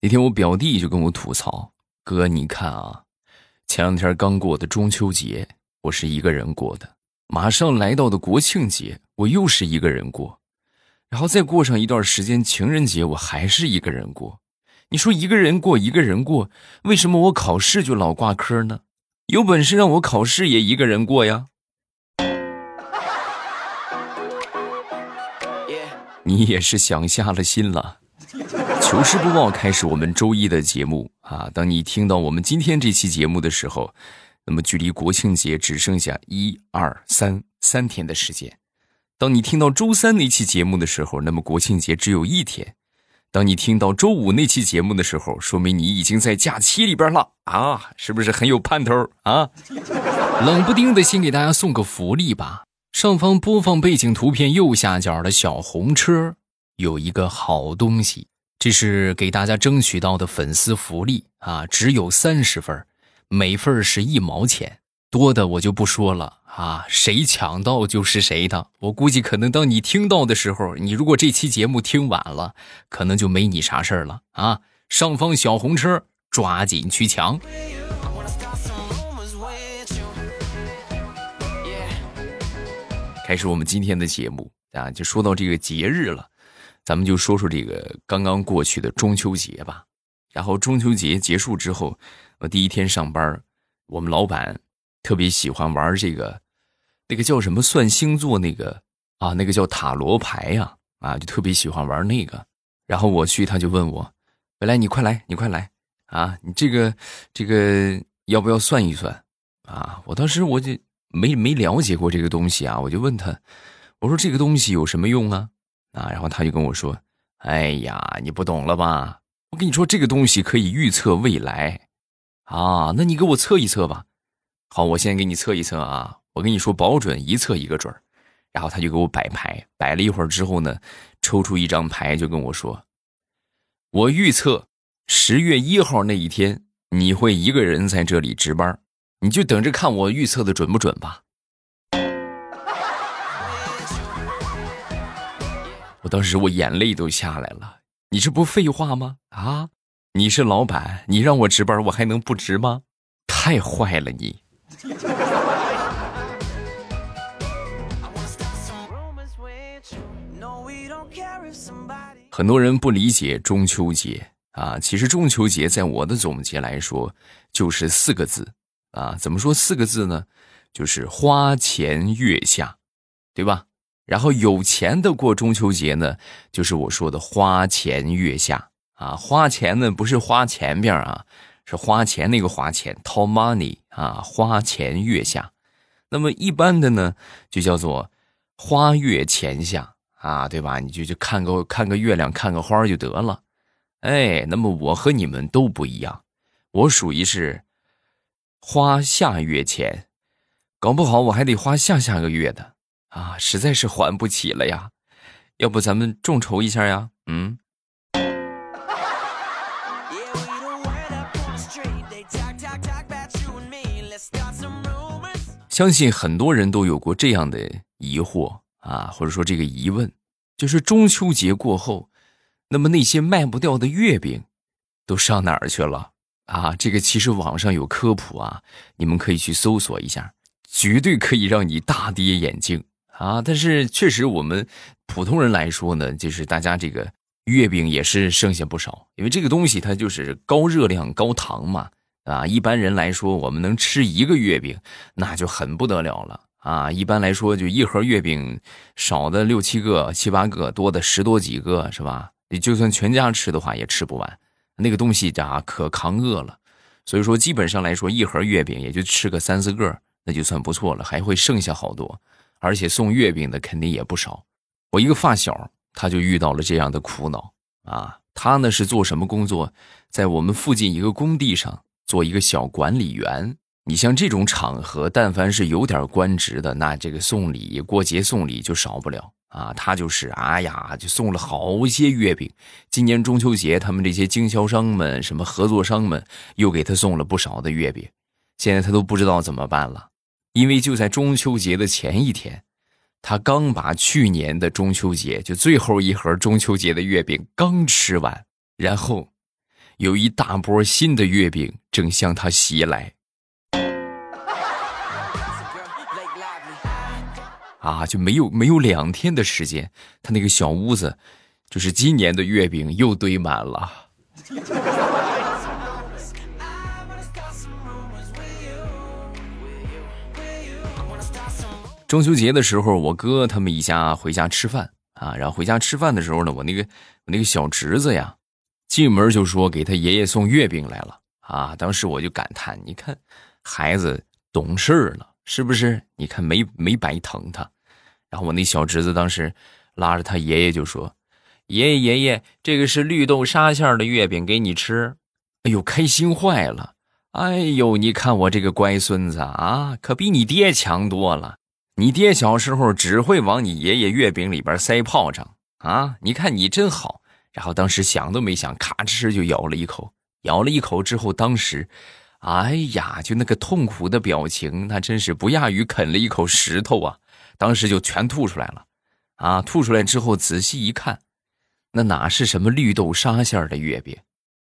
那天我表弟就跟我吐槽：“哥，你看啊，前两天刚过的中秋节，我是一个人过的；马上来到的国庆节，我又是一个人过；然后再过上一段时间，情人节我还是一个人过。你说一个人过，一个人过，为什么我考试就老挂科呢？有本事让我考试也一个人过呀！你也是想瞎了心了。”糗事播报开始，我们周一的节目啊。当你听到我们今天这期节目的时候，那么距离国庆节只剩下一二三三天的时间。当你听到周三那期节目的时候，那么国庆节只有一天。当你听到周五那期节目的时候，说明你已经在假期里边了啊，是不是很有盼头啊？冷不丁的先给大家送个福利吧。上方播放背景图片右下角的小红车有一个好东西。这是给大家争取到的粉丝福利啊，只有三十份，每份是一毛钱，多的我就不说了啊，谁抢到就是谁的。我估计可能当你听到的时候，你如果这期节目听晚了，可能就没你啥事儿了啊。上方小红车，抓紧去抢。开始我们今天的节目啊，就说到这个节日了。咱们就说说这个刚刚过去的中秋节吧。然后中秋节结束之后，我第一天上班，我们老板特别喜欢玩这个，那个叫什么算星座那个啊，那个叫塔罗牌呀，啊，就特别喜欢玩那个。然后我去，他就问我：“来，你快来，你快来啊！你这个这个要不要算一算啊？”我当时我就没没了解过这个东西啊，我就问他：“我说这个东西有什么用啊？”啊，然后他就跟我说：“哎呀，你不懂了吧？我跟你说，这个东西可以预测未来，啊，那你给我测一测吧。好，我先给你测一测啊，我跟你说，保准一测一个准儿。然后他就给我摆牌，摆了一会儿之后呢，抽出一张牌就跟我说：我预测十月一号那一天你会一个人在这里值班，你就等着看我预测的准不准吧。”我当时我眼泪都下来了，你这不废话吗？啊，你是老板，你让我值班，我还能不值吗？太坏了你！很多人不理解中秋节啊，其实中秋节在我的总结来说就是四个字啊，怎么说四个字呢？就是花前月下，对吧？然后有钱的过中秋节呢，就是我说的花前月下啊，花钱呢不是花钱边啊，是花钱那个花钱，掏 money 啊，花前月下。那么一般的呢，就叫做花月前下啊，对吧？你就就看个看个月亮，看个花就得了。哎，那么我和你们都不一样，我属于是花下月前，搞不好我还得花下下个月的。啊，实在是还不起了呀！要不咱们众筹一下呀？嗯。相信很多人都有过这样的疑惑啊，或者说这个疑问，就是中秋节过后，那么那些卖不掉的月饼都上哪儿去了啊？这个其实网上有科普啊，你们可以去搜索一下，绝对可以让你大跌眼镜。啊，但是确实，我们普通人来说呢，就是大家这个月饼也是剩下不少，因为这个东西它就是高热量、高糖嘛，啊，一般人来说，我们能吃一个月饼，那就很不得了了啊。一般来说，就一盒月饼，少的六七个、七八个，多的十多几个，是吧？你就算全家吃的话，也吃不完。那个东西啊，可扛饿了，所以说基本上来说，一盒月饼也就吃个三四个，那就算不错了，还会剩下好多。而且送月饼的肯定也不少。我一个发小，他就遇到了这样的苦恼啊。他呢是做什么工作？在我们附近一个工地上做一个小管理员。你像这种场合，但凡是有点官职的，那这个送礼过节送礼就少不了啊。他就是，哎呀，就送了好些月饼。今年中秋节，他们这些经销商们、什么合作商们又给他送了不少的月饼。现在他都不知道怎么办了。因为就在中秋节的前一天，他刚把去年的中秋节就最后一盒中秋节的月饼刚吃完，然后有一大波新的月饼正向他袭来。啊，就没有没有两天的时间，他那个小屋子，就是今年的月饼又堆满了。中秋节的时候，我哥他们一家回家吃饭啊，然后回家吃饭的时候呢，我那个我那个小侄子呀，进门就说给他爷爷送月饼来了啊，当时我就感叹，你看孩子懂事了，是不是？你看没没白疼他。然后我那小侄子当时拉着他爷爷就说：“爷爷爷爷，这个是绿豆沙馅的月饼，给你吃。”哎呦，开心坏了！哎呦，你看我这个乖孙子啊，可比你爹强多了。你爹小时候只会往你爷爷月饼里边塞炮仗啊！你看你真好。然后当时想都没想，咔哧就咬了一口。咬了一口之后，当时，哎呀，就那个痛苦的表情，那真是不亚于啃了一口石头啊！当时就全吐出来了，啊！吐出来之后仔细一看，那哪是什么绿豆沙馅的月饼，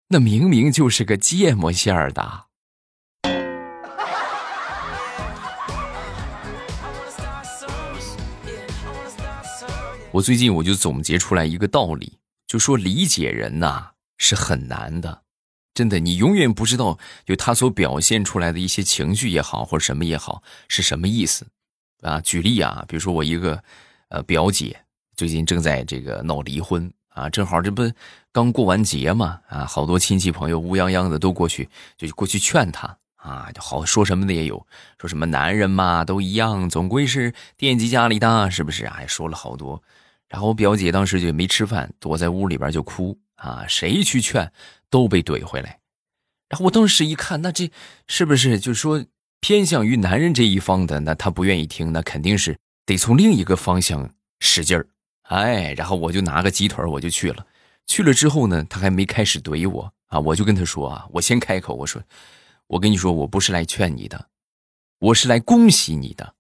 那明明就是个芥末馅的。我最近我就总结出来一个道理，就说理解人呐是很难的，真的，你永远不知道就他所表现出来的一些情绪也好，或者什么也好是什么意思，啊，举例啊，比如说我一个呃表姐最近正在这个闹离婚啊，正好这不刚过完节嘛，啊，好多亲戚朋友乌泱泱的都过去就过去劝她啊，就好说什么的也有，说什么男人嘛都一样，总归是惦记家里的，是不是啊？说了好多。然后我表姐当时就没吃饭，躲在屋里边就哭啊，谁去劝都被怼回来。然后我当时一看，那这是不是就是说偏向于男人这一方的？那他不愿意听，那肯定是得从另一个方向使劲儿。哎，然后我就拿个鸡腿我就去了。去了之后呢，他还没开始怼我啊，我就跟他说啊，我先开口，我说，我跟你说，我不是来劝你的，我是来恭喜你的，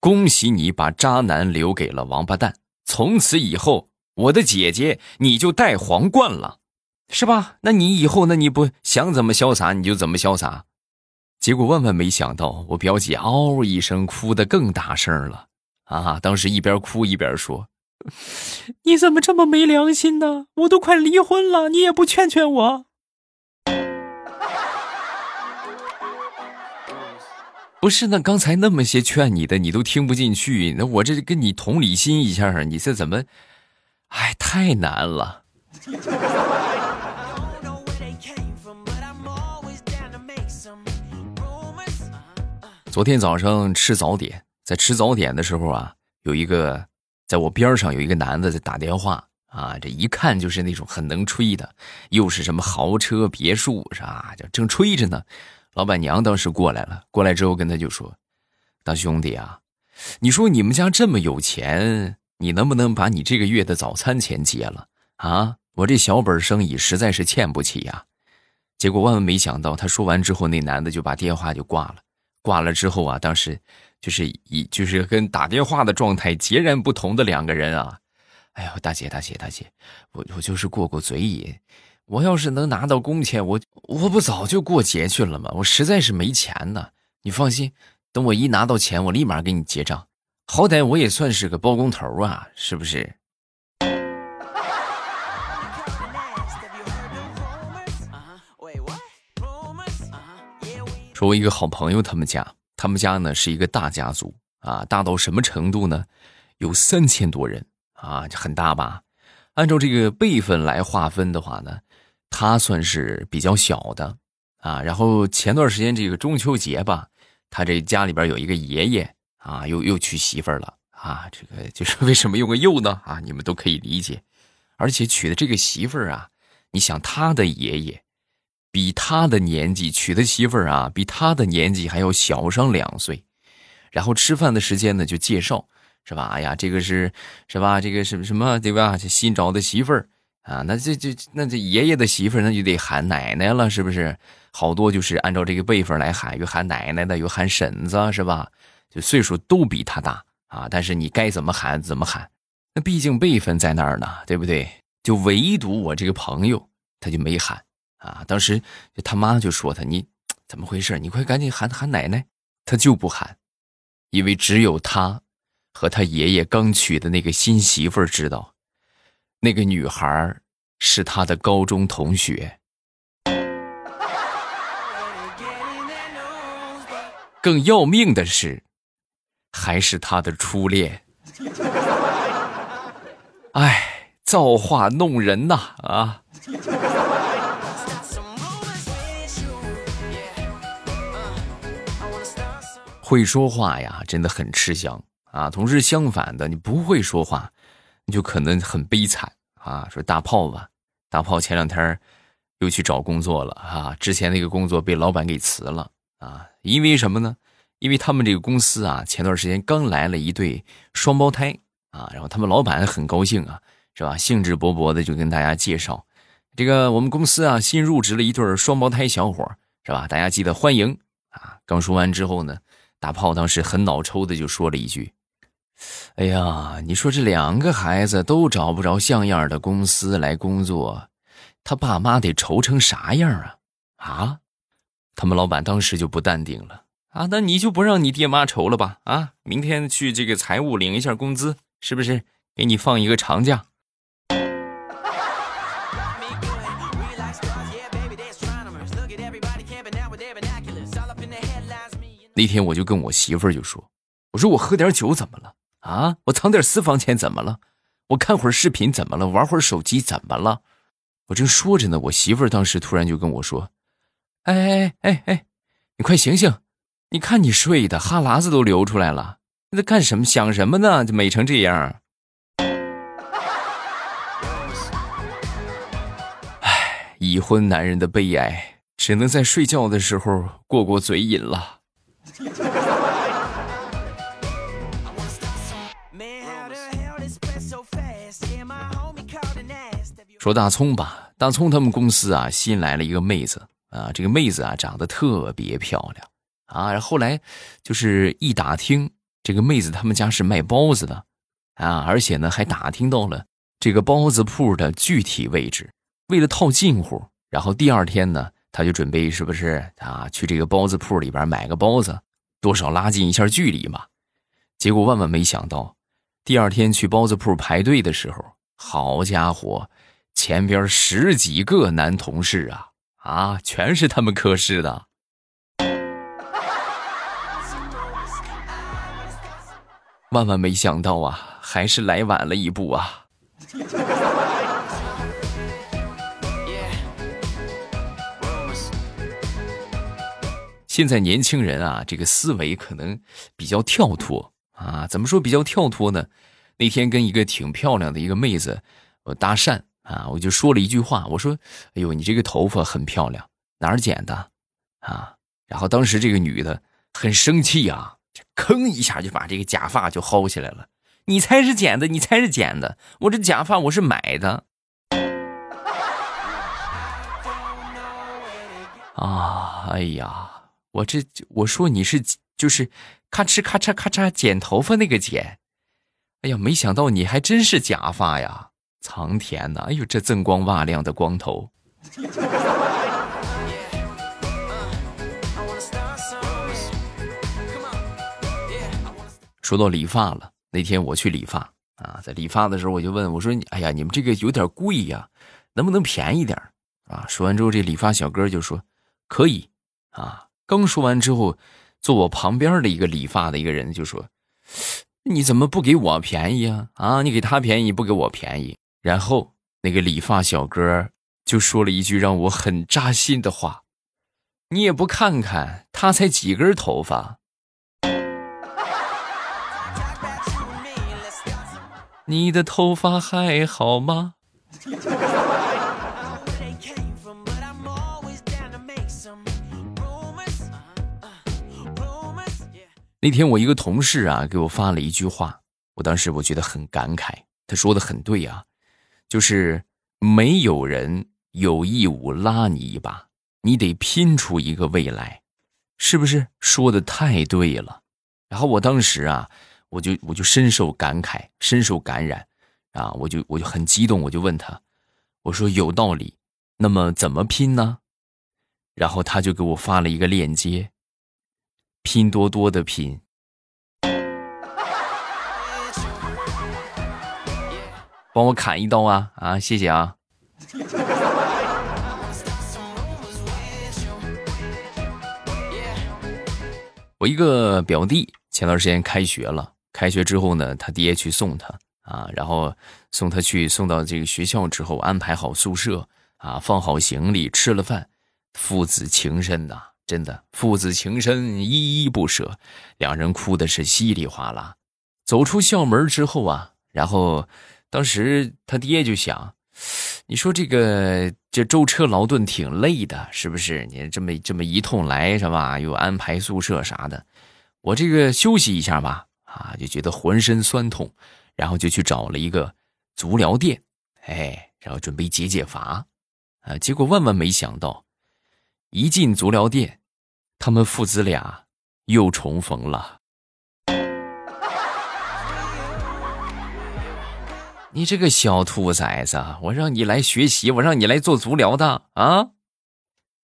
恭喜你把渣男留给了王八蛋。从此以后，我的姐姐你就戴皇冠了，是吧？那你以后那你不想怎么潇洒你就怎么潇洒。结果万万没想到，我表姐嗷一声哭得更大声了啊！当时一边哭一边说：“你怎么这么没良心呢？我都快离婚了，你也不劝劝我。”不是，那刚才那么些劝你的，你都听不进去。那我这跟你同理心一下，你这怎么？哎，太难了。昨天早上吃早点，在吃早点的时候啊，有一个在我边上有一个男的在打电话啊，这一看就是那种很能吹的，又是什么豪车别墅是吧？就正吹着呢。老板娘当时过来了，过来之后跟他就说：“大兄弟啊，你说你们家这么有钱，你能不能把你这个月的早餐钱结了啊？我这小本生意实在是欠不起呀。”结果万万没想到，他说完之后，那男的就把电话就挂了。挂了之后啊，当时就是一就是跟打电话的状态截然不同的两个人啊。哎呦，大姐大姐大姐，我我就是过过嘴瘾。我要是能拿到工钱，我我不早就过节去了吗？我实在是没钱呢。你放心，等我一拿到钱，我立马给你结账。好歹我也算是个包工头啊，是不是？说，我一个好朋友，他们家，他们家呢是一个大家族啊，大到什么程度呢？有三千多人啊，很大吧？按照这个辈分来划分的话呢？他算是比较小的，啊，然后前段时间这个中秋节吧，他这家里边有一个爷爷啊，又又娶媳妇了啊，这个 就是为什么用个又呢？啊，你们都可以理解，而且娶的这个媳妇儿啊，你想他的爷爷，比他的年纪娶的媳妇儿啊，比他的年纪还要小上两岁，然后吃饭的时间呢就介绍，是吧？哎呀，这个是是吧？这个什么什么对吧？新找的媳妇儿。啊，那这这那这爷爷的媳妇那就得喊奶奶了，是不是？好多就是按照这个辈分来喊，有喊奶奶的，有喊婶子，是吧？就岁数都比他大啊，但是你该怎么喊怎么喊，那毕竟辈分在那儿呢，对不对？就唯独我这个朋友他就没喊啊。当时就他妈就说他你怎么回事？你快赶紧喊喊奶奶。他就不喊，因为只有他和他爷爷刚娶的那个新媳妇儿知道，那个女孩是他的高中同学。更要命的是，还是他的初恋。哎，造化弄人呐！啊，会说话呀，真的很吃香啊。同时，相反的，你不会说话，就可能很悲惨啊。说大炮吧，大炮前两天又去找工作了啊，之前那个工作被老板给辞了。啊，因为什么呢？因为他们这个公司啊，前段时间刚来了一对双胞胎啊，然后他们老板很高兴啊，是吧？兴致勃勃的就跟大家介绍，这个我们公司啊新入职了一对双胞胎小伙，是吧？大家记得欢迎啊！刚说完之后呢，大炮当时很脑抽的就说了一句：“哎呀，你说这两个孩子都找不着像样的公司来工作，他爸妈得愁成啥样啊？啊？”他们老板当时就不淡定了啊，那你就不让你爹妈愁了吧？啊，明天去这个财务领一下工资，是不是？给你放一个长假。那天我就跟我媳妇就说：“我说我喝点酒怎么了？啊，我藏点私房钱怎么了？我看会儿视频怎么了？玩会儿手机怎么了？”我正说着呢，我媳妇儿当时突然就跟我说。哎哎哎哎，你快醒醒！你看你睡的，哈喇子都流出来了。你在干什么？想什么呢？就美成这样。哎，已婚男人的悲哀，只能在睡觉的时候过过嘴瘾了。说大葱吧，大葱他们公司啊，新来了一个妹子。啊，这个妹子啊，长得特别漂亮啊。然后来就是一打听，这个妹子他们家是卖包子的啊，而且呢还打听到了这个包子铺的具体位置。为了套近乎，然后第二天呢，他就准备是不是啊去这个包子铺里边买个包子，多少拉近一下距离嘛。结果万万没想到，第二天去包子铺排队的时候，好家伙，前边十几个男同事啊！啊，全是他们科室的。万万没想到啊，还是来晚了一步啊！现在年轻人啊，这个思维可能比较跳脱啊。怎么说比较跳脱呢？那天跟一个挺漂亮的一个妹子，我搭讪。啊，我就说了一句话，我说：“哎呦，你这个头发很漂亮，哪儿剪的？”啊，然后当时这个女的很生气啊，这吭一下就把这个假发就薅起来了。你才是剪的，你才是剪的，我这假发我是买的。啊，哎呀，我这我说你是就是咔哧咔嚓咔嚓剪头发那个剪，哎呀，没想到你还真是假发呀。苍天呐！哎呦，这锃光瓦亮的光头。说到理发了，那天我去理发啊，在理发的时候我就问我说：“哎呀，你们这个有点贵呀，能不能便宜点啊？”说完之后，这理发小哥就说：“可以。”啊，刚说完之后，坐我旁边的一个理发的一个人就说：“你怎么不给我便宜啊？啊，你给他便宜，不给我便宜？”然后那个理发小哥就说了一句让我很扎心的话：“你也不看看他才几根头发，你的头发还好吗？”那天我一个同事啊给我发了一句话，我当时我觉得很感慨，他说的很对啊。就是没有人有义务拉你一把，你得拼出一个未来，是不是？说的太对了。然后我当时啊，我就我就深受感慨，深受感染，啊，我就我就很激动，我就问他，我说有道理，那么怎么拼呢？然后他就给我发了一个链接，拼多多的拼。帮我砍一刀啊啊！谢谢啊。我一个表弟前段时间开学了，开学之后呢，他爹去送他啊，然后送他去送到这个学校之后，安排好宿舍啊，放好行李，吃了饭，父子情深呐，真的父子情深，依依不舍，两人哭的是稀里哗啦。走出校门之后啊，然后当时他爹就想。你说这个这舟车劳顿挺累的，是不是？你这么这么一通来是吧？又安排宿舍啥的，我这个休息一下吧，啊，就觉得浑身酸痛，然后就去找了一个足疗店，哎，然后准备解解乏，啊，结果万万没想到，一进足疗店，他们父子俩又重逢了。你这个小兔崽子，我让你来学习，我让你来做足疗的啊！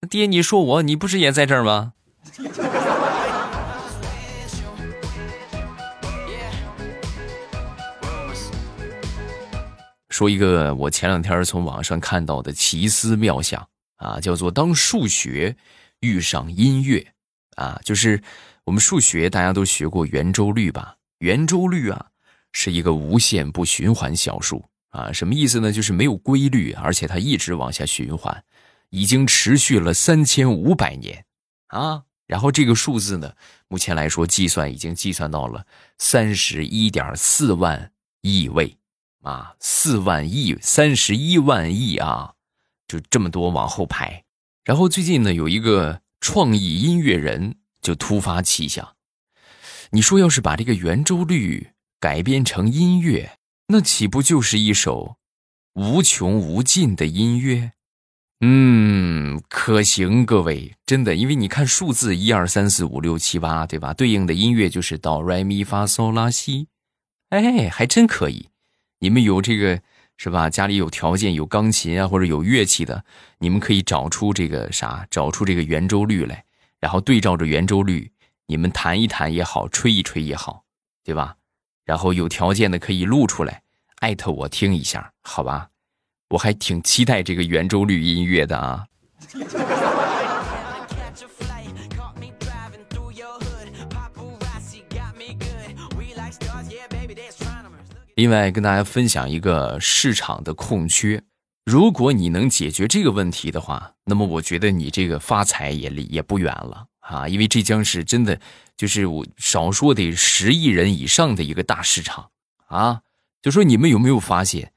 爹，你说我，你不是也在这儿吗？说一个我前两天从网上看到的奇思妙想啊，叫做当数学遇上音乐啊，就是我们数学大家都学过圆周率吧？圆周率啊。是一个无限不循环小数啊，什么意思呢？就是没有规律，而且它一直往下循环，已经持续了三千五百年啊。然后这个数字呢，目前来说计算已经计算到了三十一点四万亿位啊，四万亿，三十一万亿啊，就这么多往后排。然后最近呢，有一个创意音乐人就突发奇想，你说要是把这个圆周率。改编成音乐，那岂不就是一首无穷无尽的音乐？嗯，可行，各位，真的，因为你看数字一二三四五六七八，对吧？对应的音乐就是哆来咪发嗦拉西，哎，还真可以。你们有这个是吧？家里有条件，有钢琴啊，或者有乐器的，你们可以找出这个啥，找出这个圆周率来，然后对照着圆周率，你们弹一弹也好，吹一吹也好，对吧？然后有条件的可以录出来，艾特我听一下，好吧？我还挺期待这个圆周率音乐的啊。另外，跟大家分享一个市场的空缺，如果你能解决这个问题的话，那么我觉得你这个发财也离也不远了。啊，因为这将是真的，就是我少说得十亿人以上的一个大市场啊！就说你们有没有发现，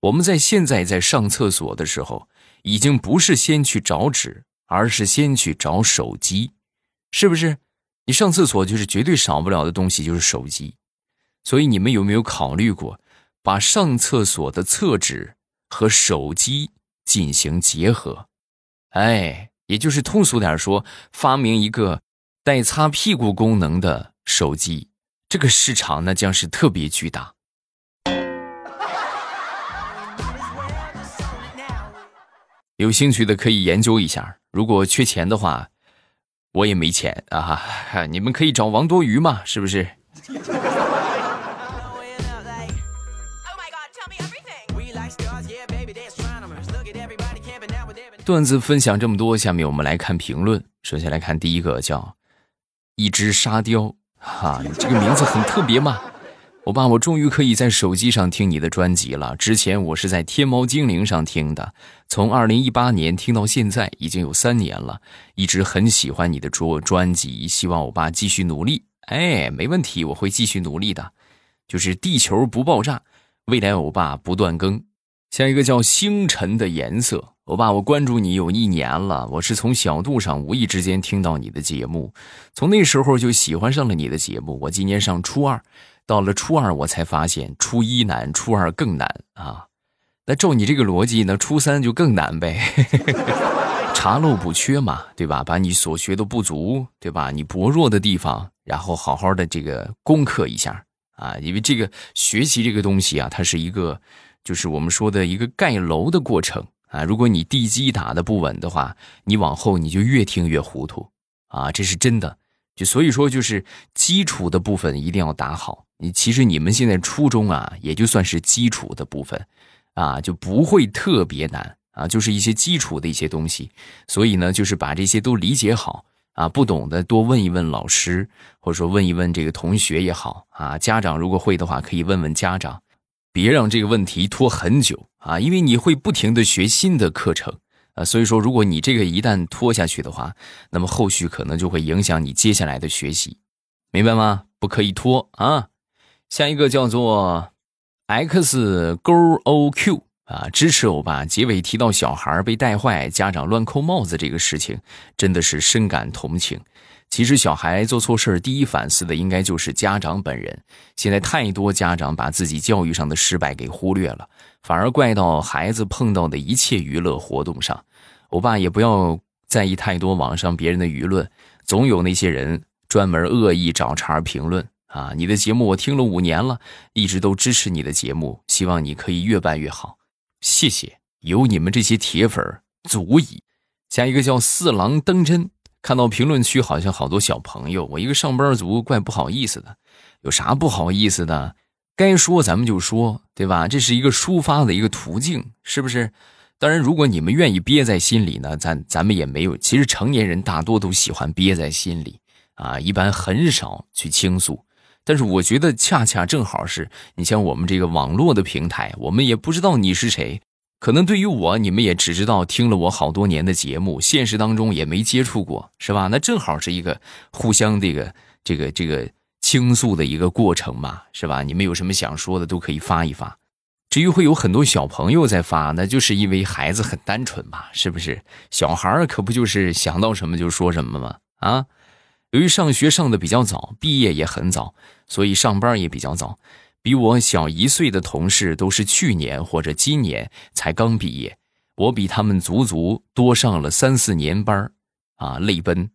我们在现在在上厕所的时候，已经不是先去找纸，而是先去找手机，是不是？你上厕所就是绝对少不了的东西，就是手机。所以你们有没有考虑过，把上厕所的厕纸和手机进行结合？哎。也就是通俗点说，发明一个带擦屁股功能的手机，这个市场那将是特别巨大。有兴趣的可以研究一下。如果缺钱的话，我也没钱啊，你们可以找王多鱼嘛，是不是？段子分享这么多，下面我们来看评论。首先来看第一个，叫一只沙雕，哈，你这个名字很特别嘛。欧巴，我终于可以在手机上听你的专辑了。之前我是在天猫精灵上听的，从二零一八年听到现在，已经有三年了。一直很喜欢你的专专辑，希望欧巴继续努力。哎，没问题，我会继续努力的。就是地球不爆炸，未来欧巴不断更。下一个叫星辰的颜色。欧巴，我关注你有一年了。我是从小度上无意之间听到你的节目，从那时候就喜欢上了你的节目。我今年上初二，到了初二我才发现初一难，初二更难啊。那照你这个逻辑，呢初三就更难呗。查漏补缺嘛，对吧？把你所学的不足，对吧？你薄弱的地方，然后好好的这个攻克一下啊。因为这个学习这个东西啊，它是一个，就是我们说的一个盖楼的过程。啊。如果你地基打的不稳的话，你往后你就越听越糊涂啊，这是真的。就所以说，就是基础的部分一定要打好。你其实你们现在初中啊，也就算是基础的部分，啊，就不会特别难啊，就是一些基础的一些东西。所以呢，就是把这些都理解好啊，不懂的多问一问老师，或者说问一问这个同学也好啊。家长如果会的话，可以问问家长，别让这个问题拖很久啊，因为你会不停的学新的课程。啊，所以说，如果你这个一旦拖下去的话，那么后续可能就会影响你接下来的学习，明白吗？不可以拖啊！下一个叫做 X 勾 O Q 啊，支持欧巴。结尾提到小孩被带坏，家长乱扣帽子这个事情，真的是深感同情。其实小孩做错事第一反思的应该就是家长本人。现在太多家长把自己教育上的失败给忽略了，反而怪到孩子碰到的一切娱乐活动上。欧巴也不要在意太多网上别人的舆论，总有那些人专门恶意找茬评论啊！你的节目我听了五年了，一直都支持你的节目，希望你可以越办越好。谢谢，有你们这些铁粉足矣。下一个叫四郎登真。看到评论区好像好多小朋友，我一个上班族怪不好意思的。有啥不好意思的？该说咱们就说，对吧？这是一个抒发的一个途径，是不是？当然，如果你们愿意憋在心里呢，咱咱们也没有。其实成年人大多都喜欢憋在心里啊，一般很少去倾诉。但是我觉得恰恰正好是你像我们这个网络的平台，我们也不知道你是谁。可能对于我，你们也只知道听了我好多年的节目，现实当中也没接触过，是吧？那正好是一个互相这个这个这个倾诉的一个过程嘛，是吧？你们有什么想说的都可以发一发。至于会有很多小朋友在发，那就是因为孩子很单纯嘛，是不是？小孩可不就是想到什么就说什么吗？啊，由于上学上的比较早，毕业也很早，所以上班也比较早。比我小一岁的同事都是去年或者今年才刚毕业，我比他们足足多上了三四年班啊，泪奔。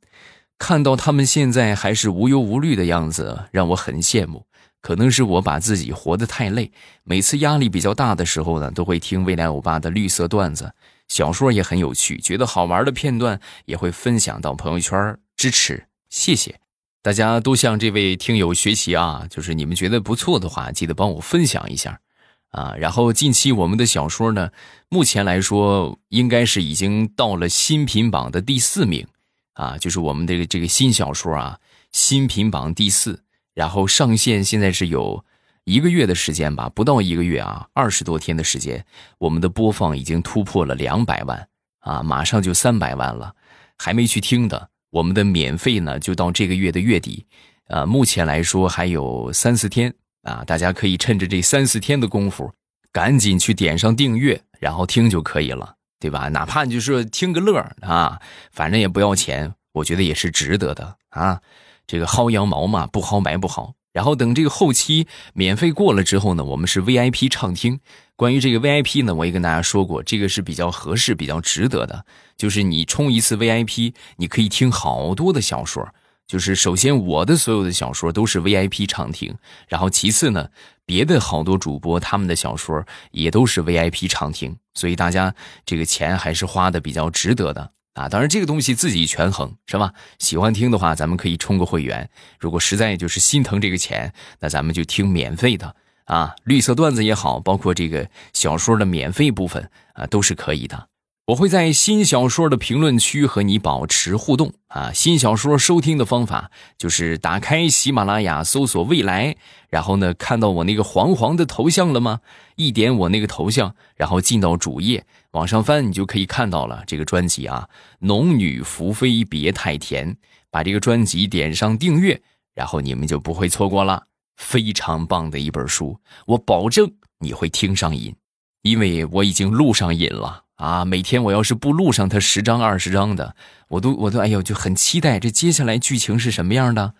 看到他们现在还是无忧无虑的样子，让我很羡慕。可能是我把自己活得太累，每次压力比较大的时候呢，都会听未来欧巴的绿色段子，小说也很有趣，觉得好玩的片段也会分享到朋友圈，支持，谢谢。大家都向这位听友学习啊！就是你们觉得不错的话，记得帮我分享一下啊。然后近期我们的小说呢，目前来说应该是已经到了新品榜的第四名啊，就是我们的这个新小说啊，新品榜第四。然后上线现在是有一个月的时间吧，不到一个月啊，二十多天的时间，我们的播放已经突破了两百万啊，马上就三百万了，还没去听的。我们的免费呢，就到这个月的月底，啊，目前来说还有三四天啊，大家可以趁着这三四天的功夫，赶紧去点上订阅，然后听就可以了，对吧？哪怕你就是听个乐啊，反正也不要钱，我觉得也是值得的啊。这个薅羊毛嘛，不薅白不薅。然后等这个后期免费过了之后呢，我们是 VIP 畅听。关于这个 VIP 呢，我也跟大家说过，这个是比较合适、比较值得的。就是你充一次 VIP，你可以听好多的小说。就是首先我的所有的小说都是 VIP 畅听，然后其次呢，别的好多主播他们的小说也都是 VIP 畅听。所以大家这个钱还是花的比较值得的。啊，当然这个东西自己权衡是吧？喜欢听的话，咱们可以充个会员；如果实在就是心疼这个钱，那咱们就听免费的啊。绿色段子也好，包括这个小说的免费部分啊，都是可以的。我会在新小说的评论区和你保持互动啊！新小说收听的方法就是打开喜马拉雅，搜索“未来”，然后呢，看到我那个黄黄的头像了吗？一点我那个头像，然后进到主页，往上翻，你就可以看到了这个专辑啊，《农女福妃别太甜》。把这个专辑点上订阅，然后你们就不会错过了。非常棒的一本书，我保证你会听上瘾，因为我已经录上瘾了。啊，每天我要是不录上它十张二十张的，我都我都哎呦，就很期待这接下来剧情是什么样的，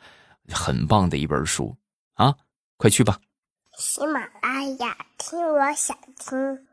很棒的一本书啊，快去吧！喜马拉雅听，我想听。